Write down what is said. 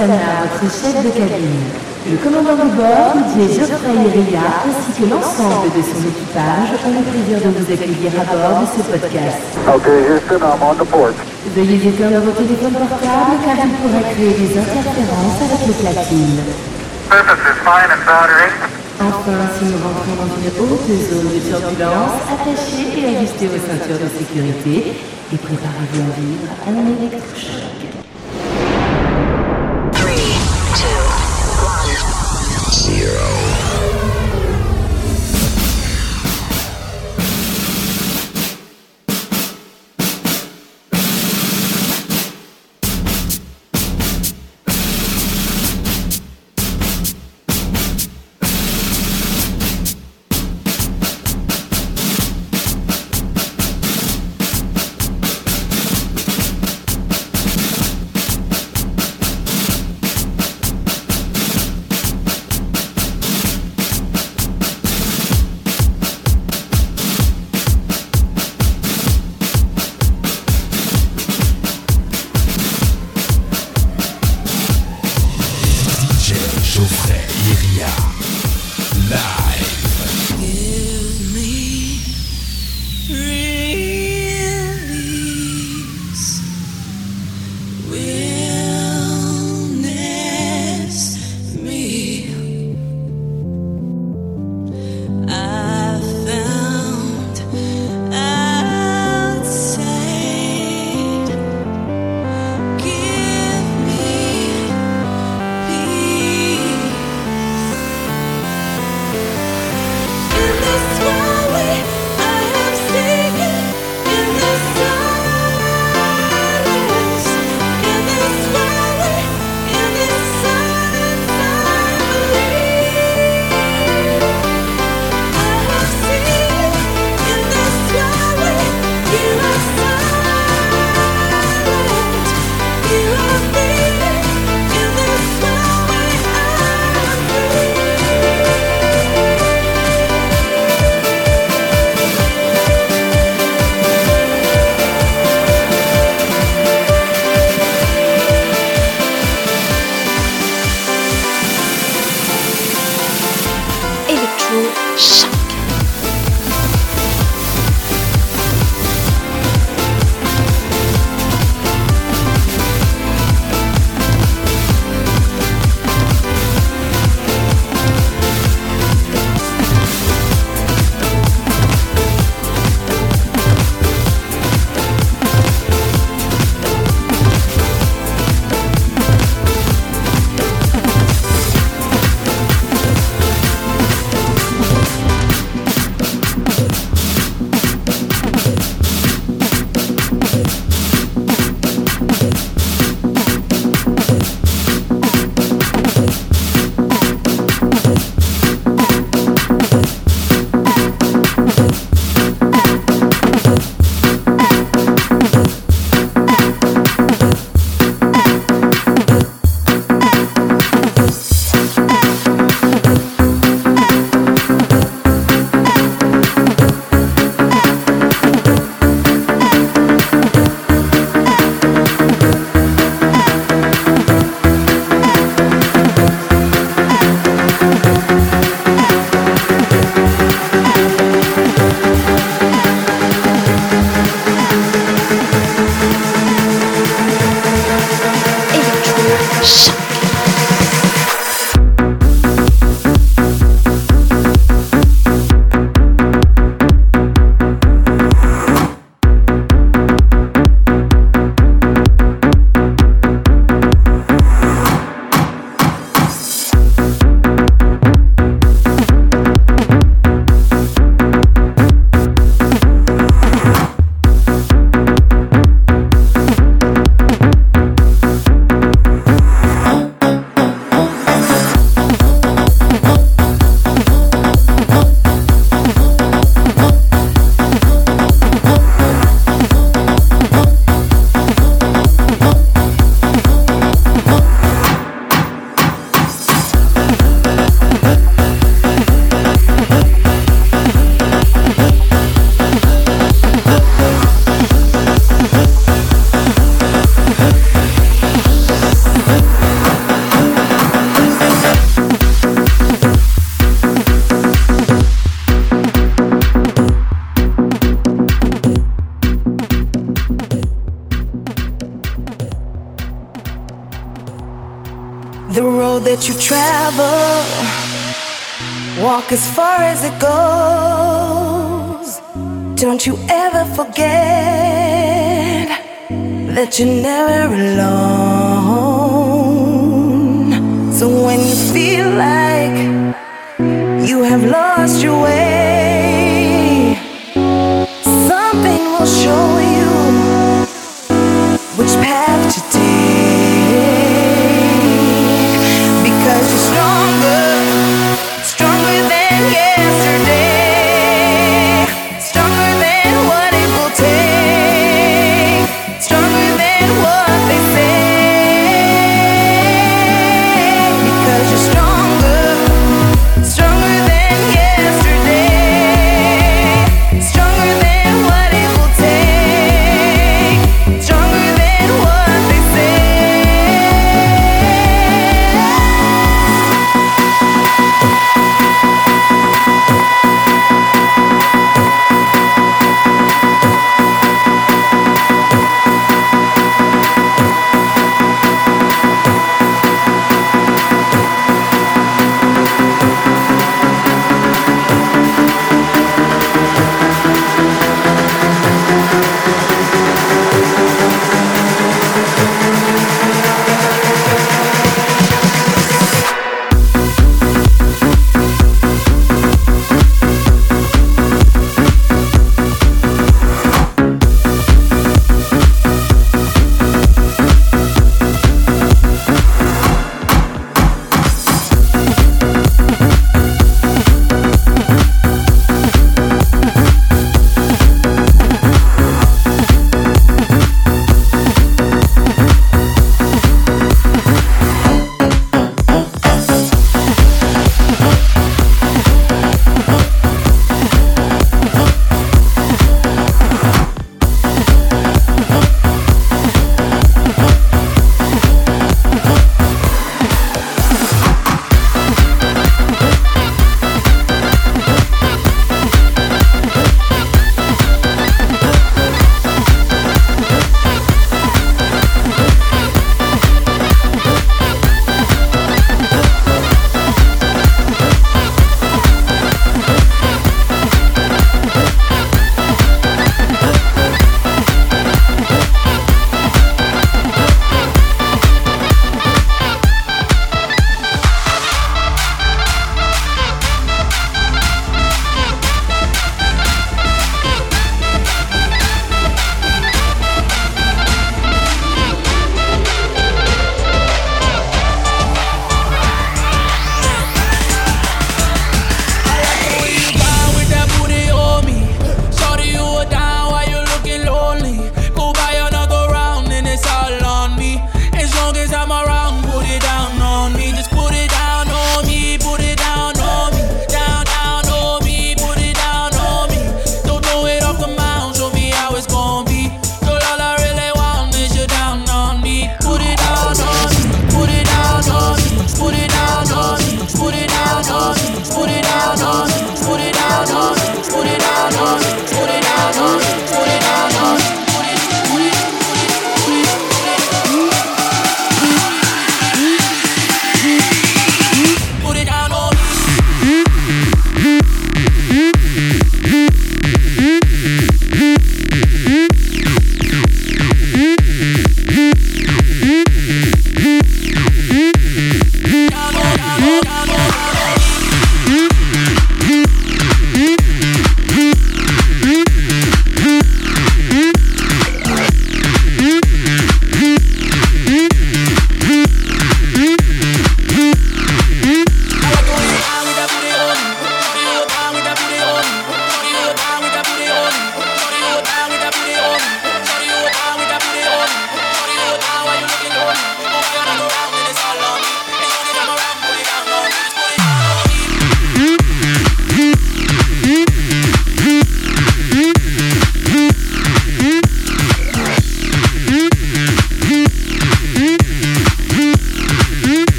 Oksana, votre chef de cabine. Le commandant de bord, Didier Geoffrey Iria, ainsi que l'ensemble de son équipage ont le plaisir de vous accueillir à bord de ce podcast. Okay, Houston, I'm on the port. Veuillez éteindre vos téléphones portables car ils pourraient créer des interférences avec les platines. Surface is fine and. Enfin, si nous rentrons dans une haute zone de turbulence, attachez et ajustez vos ceintures de sécurité et préparez-vous à vivre un électrochoc. One. As far as it goes. Don't you ever forget that you're never alone. So when you feel like you have lost your way, something will show you which path to